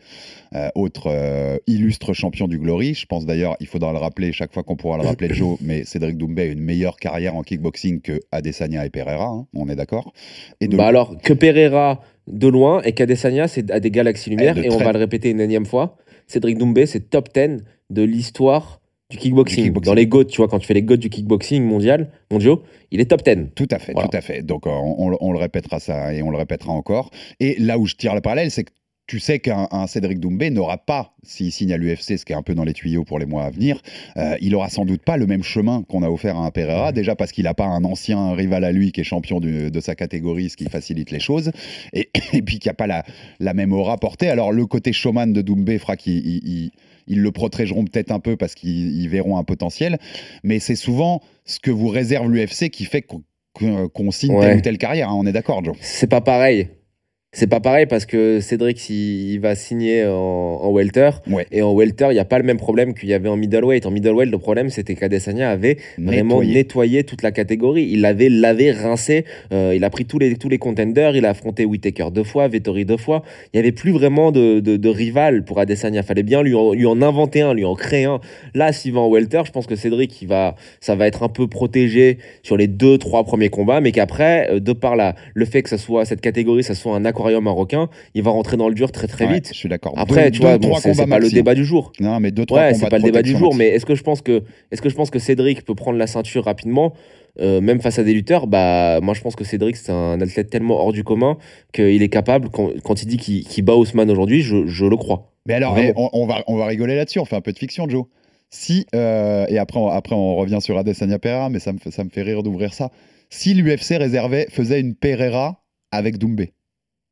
euh, autre illustre champion du Glory. Je pense d'ailleurs, il faudra le rappeler chaque fois qu'on pourra le rappeler, Joe, mais Cédric Doumbé a une meilleure carrière en kickboxing que Adesanya et Pereira. hein, on est d'accord Et de Bah alors, que Pereira de loin et qu'Adesanya, c'est à des galaxies-lumière. Eh, de Et on très- va le répéter une énième fois. Cédric Doumbé, c'est top 10 de l'histoire du kickboxing. Dans les GOAT, tu vois, quand tu fais les GOAT du kickboxing mondial, mondiaux, il est top 10. Tout à fait, Voilà. tout à fait. Donc euh, on, on- on le répétera ça et on le répétera encore. Et là où je tire le parallèle, c'est que tu sais qu'un un Cédric Doumbé n'aura pas, s'il signe à l'UFC, ce qui est un peu dans les tuyaux pour les mois à venir, euh, il aura sans doute pas le même chemin qu'on a offert à un Pereira, déjà parce qu'il n'a pas un ancien rival à lui qui est champion du- de sa catégorie, ce qui facilite les choses, et, et puis qu'il n'y a pas la, la même aura portée. Alors le côté showman de Doumbé fera qu'ils ils- le protégeront peut-être un peu parce qu'ils ils verront un potentiel, mais c'est souvent ce que vous réserve l'UFC qui fait qu'on signe Ouais. telle ou telle carrière, hein, on est d'accord, Joe C'est pas pareil. C'est pas pareil parce que Cédric, s'il il va signer en, en welter, Ouais. et en welter, il n'y a pas le même problème qu'il y avait en middleweight. En middleweight, le problème, c'était qu'Adesanya avait vraiment Nettoyé. nettoyé toute la catégorie. Il l'avait lavé, rincé. Euh, il a pris tous les, tous les contenders. Il a affronté Whitaker deux fois, Vettori deux fois. Il n'y avait plus vraiment de, de, de rival pour Adesanya. fallait bien lui en, lui en inventer un, lui en créer un. Là, s'il va en welter, je pense que Cédric, il va, ça va être un peu protégé sur les deux, trois premiers combats, mais qu'après, euh, de par la, le fait que ça soit cette catégorie, ça soit un aquarium marocain, il va rentrer dans le dur très très Ouais, vite. je suis d'accord. Après, Deux- tu vois, bon, trois c'est pas le débat du jour. Non, mais deux, trois Ouais, c'est pas le débat du jour, maxi. mais est-ce que je pense que est-ce que je pense que Cédric peut prendre la ceinture rapidement, euh, même face à des lutteurs? Bah, moi je pense que Cédric c'est un athlète tellement hors du commun qu'il est capable quand, quand il dit qu'il bat Ousmane aujourd'hui, je, je le crois. Mais alors, eh, on, on va, on va rigoler là-dessus, on fait un peu de fiction, Joe. Si, euh, et après on, après on revient sur Adesanya Pereira, mais ça me, ça me fait rire d'ouvrir ça. Si l'UFC réservait, faisait une Pereira avec Doumbé,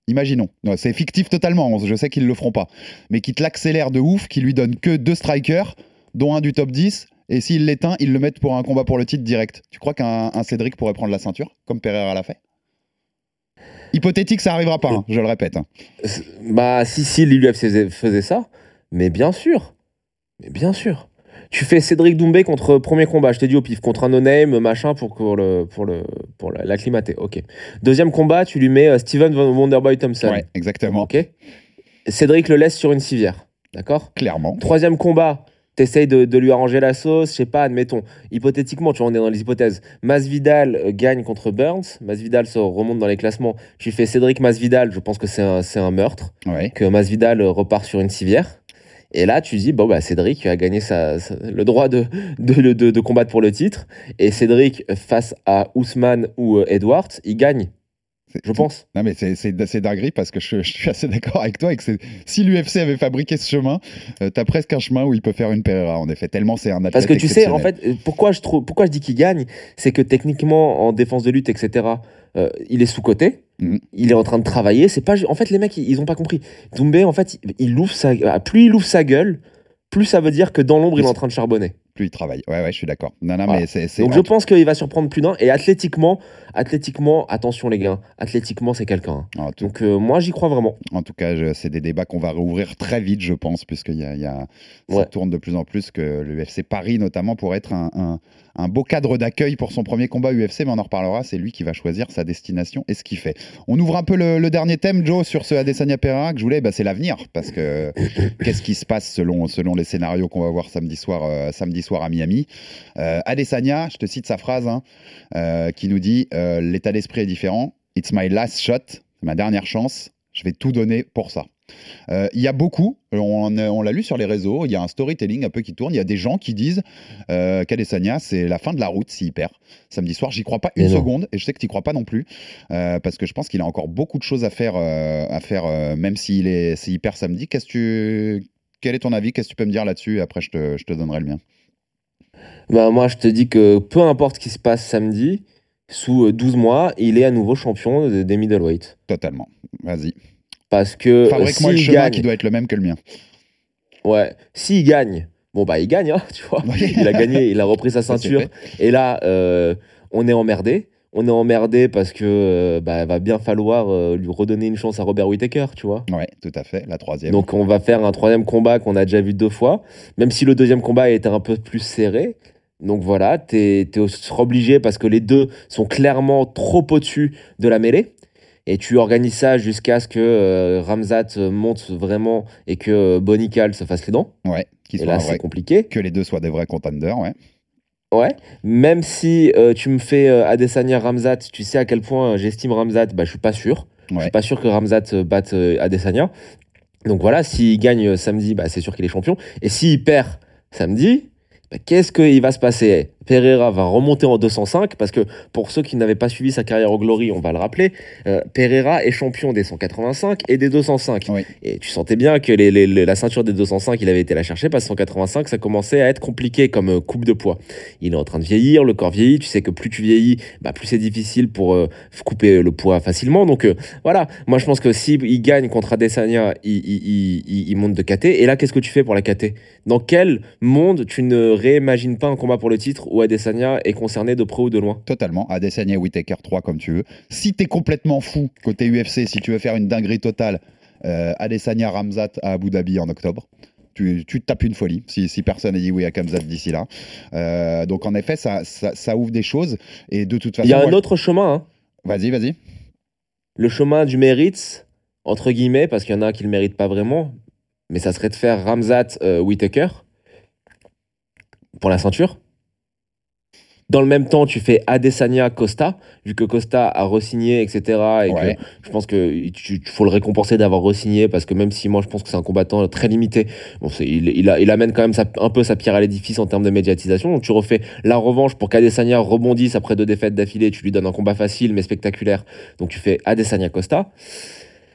imaginons, Non, c'est fictif totalement, je sais qu'ils le feront pas, mais qui te l'accélère de ouf, qui lui donne que deux strikers, dont un du top 10, et s'il l'éteint, ils le mettent pour un combat pour le titre direct. Tu crois qu'un un Cédric pourrait prendre la ceinture, comme Pereira l'a fait? Hypothétique, ça arrivera pas, hein, je le répète. hein. C'est- Bah, si, si l'UFC faisait ça, mais bien sûr. Mais bien sûr. Tu fais Cédric Doumbé contre premier combat, je t'ai dit au pif, contre un no-name, machin, pour, pour, le, pour, le, pour la- l'acclimater. Ok. Deuxième combat, tu lui mets euh, Steven Wonderboy Thompson. Ouais, exactement, Ok. Cédric le laisse sur une civière. D'accord? Clairement. Troisième combat, t'essayes de, de lui arranger la sauce, je sais pas, admettons. Hypothétiquement, tu vois, on est dans les hypothèses. Masvidal euh, gagne contre Burns, Masvidal se remonte dans les classements. Tu fais Cédric Masvidal, je pense que c'est un, c'est un meurtre, Ouais. que Masvidal euh, repart sur une civière. Et là, tu dis, bon, bah, Cédric a gagné sa, sa- le droit de, de, de- de combattre pour le titre. Et Cédric, face à Ousmane ou euh, Edwards, il gagne, je pense. Non, mais c'est- dinguerie parce que je, je suis assez d'accord avec toi. Et que si l'UFC avait fabriqué ce chemin, euh, t'as presque un chemin où il peut faire une Pereira, en effet. Tellement c'est un athlète Parce que tu sais, en fait, euh, pourquoi je, trouve, pourquoi je dis qu'il gagne, c'est que techniquement, en défense de lutte, etc., euh, il est sous-coté. Il est en train de travailler. C'est pas, en fait, les mecs, ils, ils ont pas compris. Doumbé, en fait, il, ouvre sa, ah, plus il ouvre sa gueule, plus ça veut dire que dans l'ombre, il est en train de charbonner. Plus il travaille. Ouais, ouais, je suis d'accord. Non, non, Voilà. mais c'est. c'est- Donc je pense qu'il va surprendre plus d'un. Et athlétiquement, athlétiquement, attention les gars, athlétiquement, c'est quelqu'un. hein. En tout, Donc euh, moi, j'y crois vraiment. en tout cas, je- c'est des débats qu'on va rouvrir très vite, je pense, puisqu'il y a, il y a- ça Ouais. tourne de plus en plus que l'UFC Paris, notamment, pour être un, un- un beau cadre d'accueil pour son premier combat UFC, mais on en reparlera. C'est lui qui va choisir sa destination et ce qu'il fait. On ouvre un peu le, le dernier thème, Joe, sur ce Adesanya Pereira que je voulais, bah, c'est l'avenir, parce que qu'est-ce qui se passe selon, selon les scénarios qu'on va voir samedi soir, euh, samedi soir à Miami Euh, Adesanya, je te cite sa phrase, hein, euh, qui nous dit l'état d'esprit est différent. It's my last shot, ma dernière chance. Je vais tout donner pour ça. Euh, Il y a beaucoup, on, on l'a lu sur les réseaux, il y a un storytelling un peu qui tourne. Il y a des gens qui disent euh, c'est la fin de la route s'il perd. Samedi soir, j'y crois pas une seconde, et je sais que tu crois pas non plus, euh, parce que je pense qu'il a encore beaucoup de choses à faire, euh, à faire euh, même s'il est, perd samedi. Qu'est-ce que tu, quel est ton avis? Qu'est-ce que tu peux me dire là-dessus? Après, je te, je te donnerai le mien. Bah, moi, je te dis que peu importe ce qui se passe samedi, sous euh, 12 mois, il est à nouveau champion de- des middleweight. Totalement. Vas-y. Parce que Fabrique-moi le s'il chemin gagne, qui doit être le même que le mien. ouais, s'il gagne, bon bah il gagne, hein, tu vois. Il a gagné, il a repris sa ceinture. Et là, euh, on est emmerdé. on est emmerdé parce que euh, bah, va bien falloir euh, lui redonner une chance à Robert Whittaker, tu vois. Ouais, tout à fait, la troisième. Donc on va faire un troisième combat qu'on a déjà vu deux fois, même si le deuxième combat été un peu plus serré. Donc voilà, t'es es obligé parce que les deux sont clairement trop au-dessus de la mêlée. Et tu organises ça jusqu'à ce que euh, Ramzat monte vraiment et que euh, Bonical se fasse les dents. Ouais, qui Et là, c'est compliqué. que les deux soient des vrais contenders, ouais. Ouais, même si euh, tu me fais euh, Adesanya Ramzat, tu sais à quel point euh, j'estime Ramzat, bah, je suis pas sûr. Je suis pas sûr que Ramzat euh, batte euh, Adesanya. Donc voilà, s'il gagne euh, samedi, bah, c'est sûr qu'il est champion. Et s'il perd samedi, bah, qu'est-ce qu'il va se passer? Pereira va remonter en 205 parce que pour ceux qui n'avaient pas suivi sa carrière au Glory, on va le rappeler, euh, Pereira est champion des 185 et des 205. Oui. Et tu sentais bien que les- les- les- la ceinture des 205, il avait été la chercher parce que 185, ça commençait à être compliqué comme euh, coupe de poids. Il est en train de vieillir, le corps vieillit. Tu sais que plus tu vieillis, bah, plus c'est difficile pour euh, couper le poids facilement. Donc euh, voilà, moi je pense que s'il il gagne contre Adesanya, il, il, il- il- il monte de KT. Et là, qu'est-ce que tu fais pour la KT Dans quel monde tu ne réimagines pas un combat pour le titre où Adesanya est concerné de près ou de loin Totalement. Adesanya, Whitaker 3 comme tu veux. Si t'es complètement fou côté UFC, si tu veux faire une dinguerie totale, euh, Adesanya Ramzat à Abu Dhabi en octobre. Tu, tapes une folie si, si personne n'a dit oui à Kamzat d'ici là. Euh, donc en effet, ça, ça, ça ouvre des choses. Et de toute façon, Il y a un moi- autre chemin, hein. Vas-y, vas-y. le chemin du mérite, entre guillemets, parce qu'il y en a qui le méritent pas vraiment, mais ça serait de faire Ramzat euh, Whittaker pour la ceinture. Dans le même temps, tu fais Adesanya Costa, vu que Costa a re-signé, etc. Et Ouais. que je pense qu'il faut le récompenser d'avoir re-signé, parce que même si moi je pense que c'est un combattant très limité, bon, il, il, a- il amène quand même sa- un peu sa pierre à l'édifice en termes de médiatisation. Donc tu refais la revanche pour qu'Adesanya rebondisse après deux défaites d'affilée, tu lui donnes un combat facile mais spectaculaire. Donc tu fais Adesanya Costa.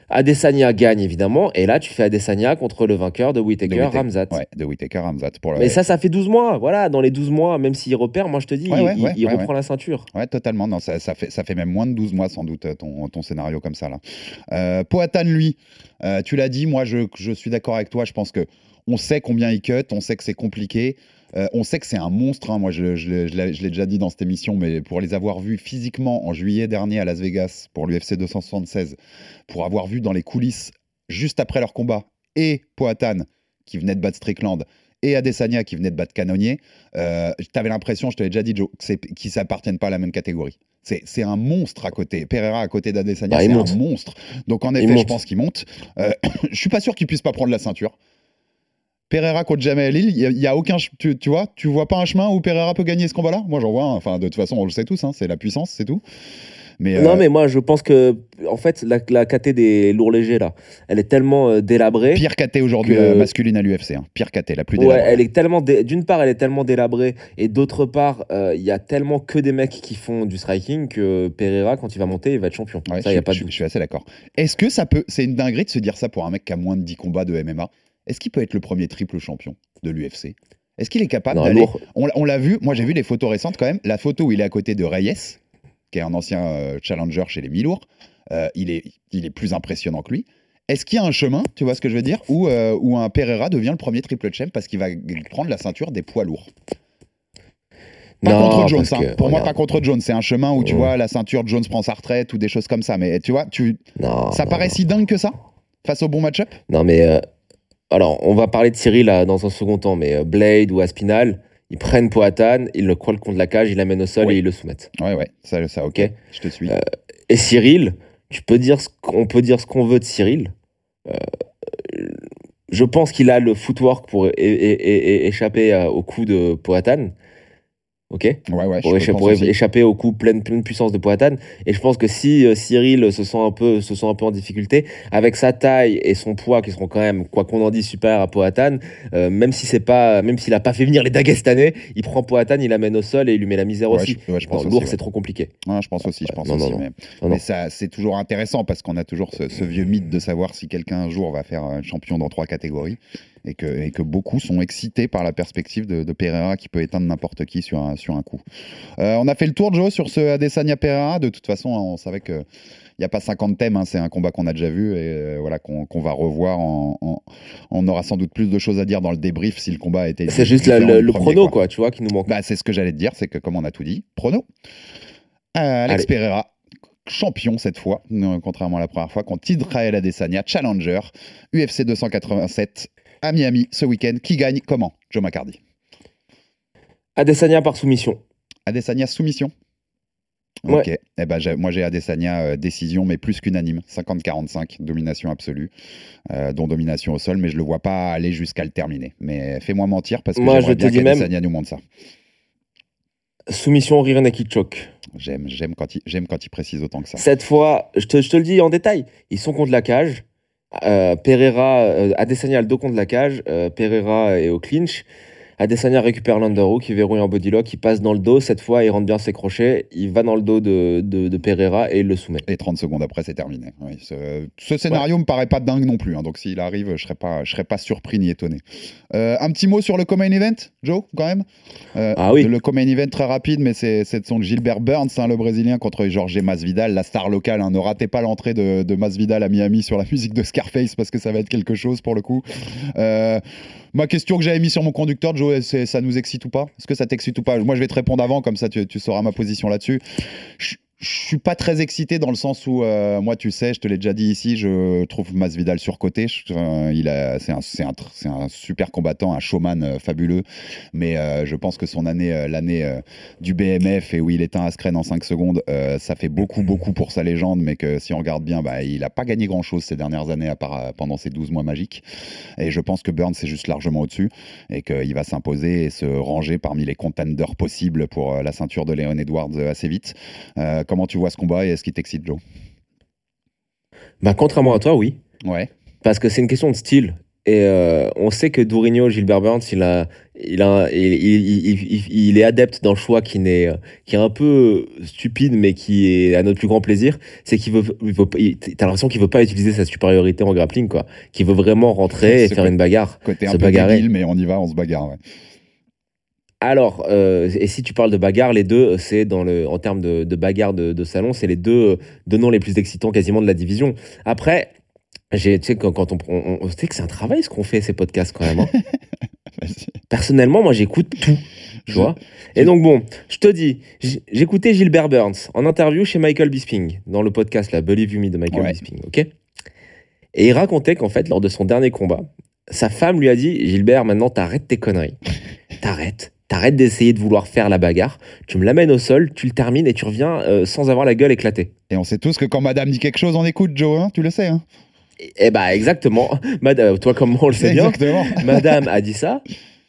Adesanya gagne évidemment, et là tu fais Adesanya contre le vainqueur de Whittaker. Ramzat. Ouais, de Whitaker Ramzat. Pour le... Mais ça, ça fait 12 mois. Voilà, dans les 12 mois, même s'il repère, moi je te dis, Ouais, il, ouais, il ouais, reprend la ceinture. Ouais, totalement. Non, ça, ça fait, ça fait même moins de 12 mois, sans doute, ton, ton scénario comme ça. Là. Euh, Poatan, lui, euh, tu l'as dit, moi, je, je suis d'accord avec toi. Je pense que on sait combien il cut, on sait que c'est compliqué. Euh, on sait que c'est un monstre. hein. Moi, je, je l'ai- je déjà dit dans cette émission, mais pour les avoir vus physiquement en juillet dernier à Las Vegas pour l'UFC 276, pour avoir vu dans les coulisses juste après leur combat et Poatan qui venait de battre Strickland et Adesanya qui venait de battre Canonnier, euh, t'avais l'impression, je te l'ai déjà dit, Joe, qu'ils s'appartiennent pas à la même catégorie. C'est un monstre à côté. Pereira à côté d'Adesanya, Bah, c'est un monstre. Donc en Il effet, je monte. pense qu'il monte. Euh, je suis pas sûr qu'il puisse pas prendre la ceinture. Pereira contre Jamel Hill, il y a- il y, a aucun, tu, tu vois, tu vois pas un chemin où Pereira peut gagner ce combat-là? Moi, j'en vois. un. Enfin, de toute façon, on le sait tous, hein, c'est la puissance, c'est tout. Mais, Non, euh, mais moi je pense que, en fait, la, la KT des lourds légers, là, elle est tellement euh, délabrée. pire KT aujourd'hui que- euh, masculine à l'UFC. hein. Pire KT, la plus Ouais, délabrée. elle est tellement. dé- D'une part, elle est tellement délabrée, et d'autre part, euh, il y a tellement que des mecs qui font du striking que Pereira, quand il va monter, il va être champion. Ouais, ça, je, il y a pas de je- je suis assez d'accord. Est-ce que ça peut. C'est une dinguerie de se dire ça pour un mec qui a moins de 10 combats de MMA. Est-ce qu'il peut être le premier triple champion de l'UFC Est-ce qu'il est capable d'aller. On, l'a- on l'a vu, moi j'ai vu les photos récentes quand même. La photo où il est à côté de Reyes, qui est un ancien euh, challenger chez les mi-lourds, euh, il, est, il est plus impressionnant que lui. Est-ce qu'il y a un chemin, tu vois ce que je veux dire, où, euh, où un Pereira devient le premier triple champ parce qu'il va prendre la ceinture des poids lourds? Pas Non, contre Jones, hein. que, pour moi pas contre Jones. C'est un chemin où tu vois la ceinture Jones prend sa retraite ou des choses comme ça. Mais tu vois, tu, Non, ça non, paraît si dingue que ça face au bon match-up? Non, mais. Euh, alors, on va parler de Cyril là, dans un second temps, mais euh, Blade ou Aspinal, ils prennent Poatan, ils le collent contre la cage, ils l'amènent au sol Oui. et ils le soumettent. Ouais, ouais, ça, ça ok. Je te suis. Euh, Et Cyril, tu peux dire ce qu'on peut dire ce qu'on veut de Cyril. Euh, je pense qu'il a le footwork pour échapper au coup de Poatan. Ok ouais, ouais, pour, écha- échapper au coup pleine, pleine puissance de Poatan. Et je pense que si euh, Cyril se sent, un peu, se sent un peu en difficulté, avec sa taille et son poids qui seront quand même, quoi qu'on en dise, super à Poatan, euh, même si c'est pas, même s'il a pas fait venir les Dagestanais, il prend Poatan, il l'amène au sol et il lui met la misère Ouais, aussi. je, ouais, je pense Non, lourd, c'est trop compliqué. Ouais, je pense aussi, je pense non, non, aussi. non. Mais, Non, mais non. ça, c'est toujours intéressant parce qu'on a toujours ce, ce vieux mythe de savoir si quelqu'un un jour va faire euh, champion dans trois catégories et que, et que beaucoup sont excités par la perspective de, de Pereira qui peut éteindre n'importe qui sur un, sur un coup. Euh, on a fait le tour, Joe, sur ce Adesanya Pereira. De toute façon, on savait que. Il n'y a pas 50 thèmes, hein, c'est un combat qu'on a déjà vu et euh, voilà, qu'on va revoir. En, en- on aura sans doute plus de choses à dire dans le débrief si le combat a été. C'est juste la- le, le prono, quoi. quoi, tu vois, qui nous manque. Bah, c'est ce que j'allais te dire, c'est que comme on a tout dit, prono. Alex Pereira, champion cette fois, euh, contrairement à la première fois, contre Israel Adesanya, challenger, UFC 287 à Miami ce week-end. Qui gagne Comment Joe McCarty. Adesanya par soumission. Adesanya soumission Ouais. Ok. Eh ben, moi j'ai Adesanya euh, décision, mais plus qu'unanime. 50-45, domination absolue, euh, dont domination au sol, mais je le vois pas aller jusqu'à le terminer. Mais fais-moi mentir parce que Moi, je bien qu'Adesanya nous montre ça. Soumission rear naked choke. J'aime, j'aime quand il, j'aime quand il précise autant que ça. Cette fois, je te, je te le dis en détail, ils sont contre la cage. Euh, Pereira, euh, Adesanya a le dos contre la cage. euh, Pereira est au clinch. Adesanya récupère l'underhook, qui verrouille un bodylock, il passe dans le dos. Cette fois, il rentre bien ses crochets. Il va dans le dos de, de, de Pereira et il le soumet. Et 30 secondes après, c'est terminé. Oui, ce, ce scénario me paraît pas dingue non plus. hein, donc s'il arrive, je serais pas, je serais pas surpris ni étonné. Euh, un petit mot sur le co-main event, Joe, quand même? Euh, Ah oui. Le co-main event très rapide, mais c'est son Gilbert Burns, hein, le Brésilien, contre Jorge Masvidal, la star locale. hein. Ne ratez pas l'entrée de, de Masvidal à Miami sur la musique de Scarface parce que ça va être quelque chose pour le coup. Euh, ma question que j'avais mis sur mon conducteur, Joe, ça nous excite ou pas? Est-ce que ça t'excite ou pas? Moi, je vais te répondre avant, comme ça tu, sauras ma position là-dessus. Je suis pas très excité dans le sens où, euh, moi, tu sais, je te l'ai déjà dit ici, je trouve Masvidal surcoté. Je- euh, il a, c'est un, c'est un, c'est un super combattant, un showman euh, fabuleux. Mais euh, je pense que son année, l'année du BMF et où il éteint Askren en 5 secondes, ça fait beaucoup, beaucoup pour sa légende. Mais que si on regarde bien, bah, il a pas gagné grand-chose ces dernières années à part pendant ces 12 mois magiques. Et je pense que Burns est juste largement au-dessus et qu'il va s'imposer et se ranger parmi les contenders possibles pour la ceinture de Leon Edwards assez vite. Comment tu vois ce combat et est-ce qu'il t'excite, Joe? Bah, contrairement à toi, oui. Ouais. Parce que c'est une question de style. Et euh, on sait que Dourinho, Gilbert Burns, il, a, il, a, il, est adepte d'un choix qui, n'est, qui est un peu stupide, mais qui est à notre plus grand plaisir. C'est qu'il veut, il veut t'as l'impression qu'il veut pas utiliser sa supériorité en grappling, quoi. Qu'il veut vraiment rentrer et faire une bagarre. Côté un se peu bagarrer. débile, mais on y va, on se bagarre. ouais. Alors, euh, et si tu parles de bagarre, les deux, c'est dans le, en termes de, de bagarre de, de salon, c'est les deux, euh, deux noms les plus excitants quasiment de la division. Après, j'ai, tu sais, quand, quand on, on, sais que c'est un travail ce qu'on fait ces podcasts quand même. hein. Personnellement, moi, j'écoute tout. Tu vois Et donc, bon, je te dis, j'écoutais Gilbert Burns en interview chez Michael Bisping, dans le podcast, la Believe You Me de Michael Ouais. Bisping, ok? Et il racontait qu'en fait, lors de son dernier combat, sa femme lui a dit Gilbert, maintenant, t'arrêtes tes conneries. T'arrêtes. T'arrêtes d'essayer de vouloir faire la bagarre. Tu me l'amènes au sol, tu le termines et tu reviens euh, sans avoir la gueule éclatée. Et on sait tous que quand madame dit quelque chose, on écoute, Joe, hein, tu le sais. Hein Et, et bah, exactement. Madame, toi, comme moi, on le sait bien. Exactement. Madame a dit ça.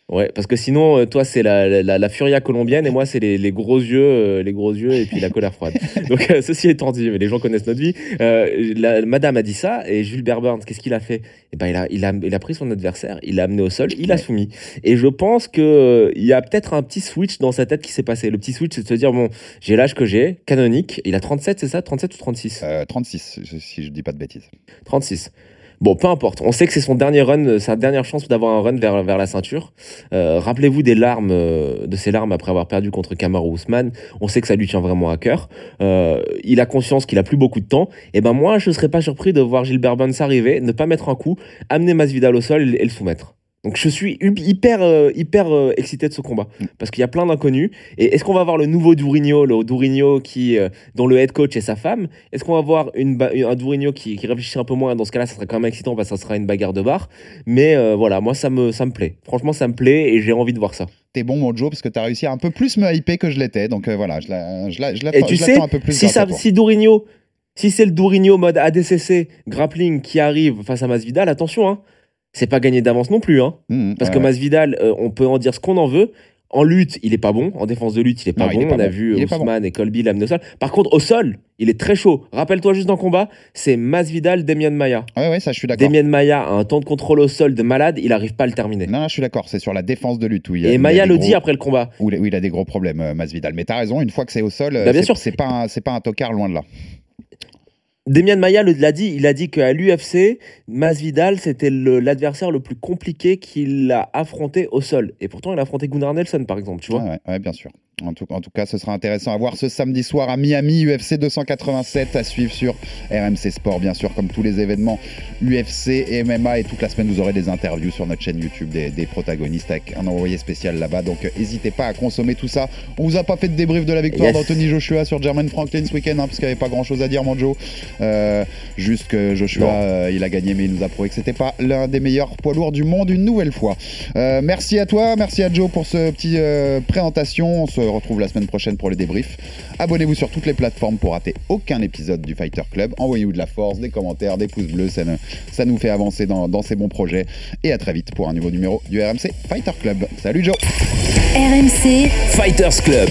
Ouais, parce que sinon, euh, toi, c'est la, la, la furia colombienne et moi, c'est les, les gros yeux, euh, les gros yeux et puis la colère froide. Donc, euh, ceci étant dit, mais les gens connaissent notre vie. euh, la- Madame a dit ça et Jules Burns, qu'est-ce qu'il a fait? Eh ben, il a, il a, il a pris son adversaire, il l'a amené au sol, il l'a soumis. Et je pense que euh, il y a peut-être un petit switch dans sa tête qui s'est passé. Le petit switch, c'est de se dire bon, j'ai l'âge que j'ai, canonique. Il a 37, c'est ça? 37 ou 36 Euh, 36, si- si je dis pas de bêtises. 36. Bon, peu importe. On sait que c'est son dernier run, euh, sa dernière chance d'avoir un run vers, vers la ceinture. Euh, Rappelez-vous des larmes, euh, de ses larmes après avoir perdu contre Kamaru Usman. On sait que ça lui tient vraiment à cœur. Euh, il a conscience qu'il a plus beaucoup de temps. Et ben moi, je serais pas surpris de voir Gilbert Burns arriver, ne pas mettre un coup, amener Masvidal au sol et le soumettre. Donc je suis hyper, euh, hyper euh, excité de ce combat parce qu'il y a plein d'inconnus. Et est-ce qu'on va voir le nouveau Dourinho, le Dourinho qui, euh, dont le head coach est sa femme? Est-ce qu'on va voir une un Dourinho qui, qui réfléchit un peu moins? Dans ce cas-là, ça serait quand même excitant parce que ça sera une bagarre de bar. Mais voilà, moi ça me, ça me plaît. Franchement, ça me plaît et j'ai envie de voir ça. T'es bon, mon Joe, parce que t'as réussi à un peu plus me hyper que je l'étais. Donc voilà, je la- je la- je Et l'attends tu je sais, l'attends un peu plus. si, ça, si Dourinho, si c'est le Dourinho mode ADCC grappling qui arrive face à Masvidal, attention, hein, c'est pas gagné d'avance non plus. Hein. Mmh, Parce ouais, que. Masvidal, euh, on peut en dire ce qu'on en veut. En lutte, il est pas bon. En défense de lutte, il est pas Non, bon. est pas on a bon. vu Ousmane et Colby l'amener au sol. Par contre, au sol, il est très chaud. Rappelle-toi juste dans le combat, c'est Masvidal, Demian Maya. Ouais, ouais, ça, je suis d'accord. Demian Maya a un temps de contrôle au sol de malade, il arrive pas à le terminer. Non, non, je suis d'accord. C'est sur la défense de lutte où il a, Et Maya le dit après le combat. Où il, a des gros problèmes, euh, Masvidal. Mais t'as raison, une fois que c'est au sol, euh, Bah, bien c'est- pas, un- pas un tocard loin de là. Demian Maya le- l'a dit, il a dit qu'à l'UFC, Masvidal, c'était l'adversaire le plus compliqué qu'il a affronté au sol. Et pourtant, il a affronté Gunnar Nelson, par exemple, tu vois. Ouais, ouais, bien sûr. En tout, en tout cas, ce sera intéressant à voir ce samedi soir à Miami, UFC 287 à suivre sur RMC Sport, bien sûr, comme tous les événements UFC et MMA. Et toute la semaine, vous aurez des interviews sur notre chaîne YouTube des, des protagonistes avec un envoyé spécial là-bas. Donc, euh, n'hésitez pas à consommer tout ça. On vous a pas fait de débrief de la victoire Yes. d'Anthony Joshua sur Jermaine Franklin ce week-end, hein, parce qu'il n'y avait pas grand-chose à dire, mon Joe. Euh, juste que Joshua, euh, il a gagné, mais il nous a prouvé que c'était pas l'un des meilleurs poids lourds du monde une nouvelle fois. Euh, merci à toi, merci à Joe pour ce petit euh, présentation. On se retrouve la semaine prochaine pour le débrief. Abonnez-vous sur toutes les plateformes pour rater aucun épisode du Fighter Club. Envoyez-nous de la force, des commentaires, des pouces bleus, ça, ne- ça nous fait avancer dans, dans ces bons projets. Et à très vite pour un nouveau numéro du RMC Fighter Club. Salut Joe RMC, Fighters Club.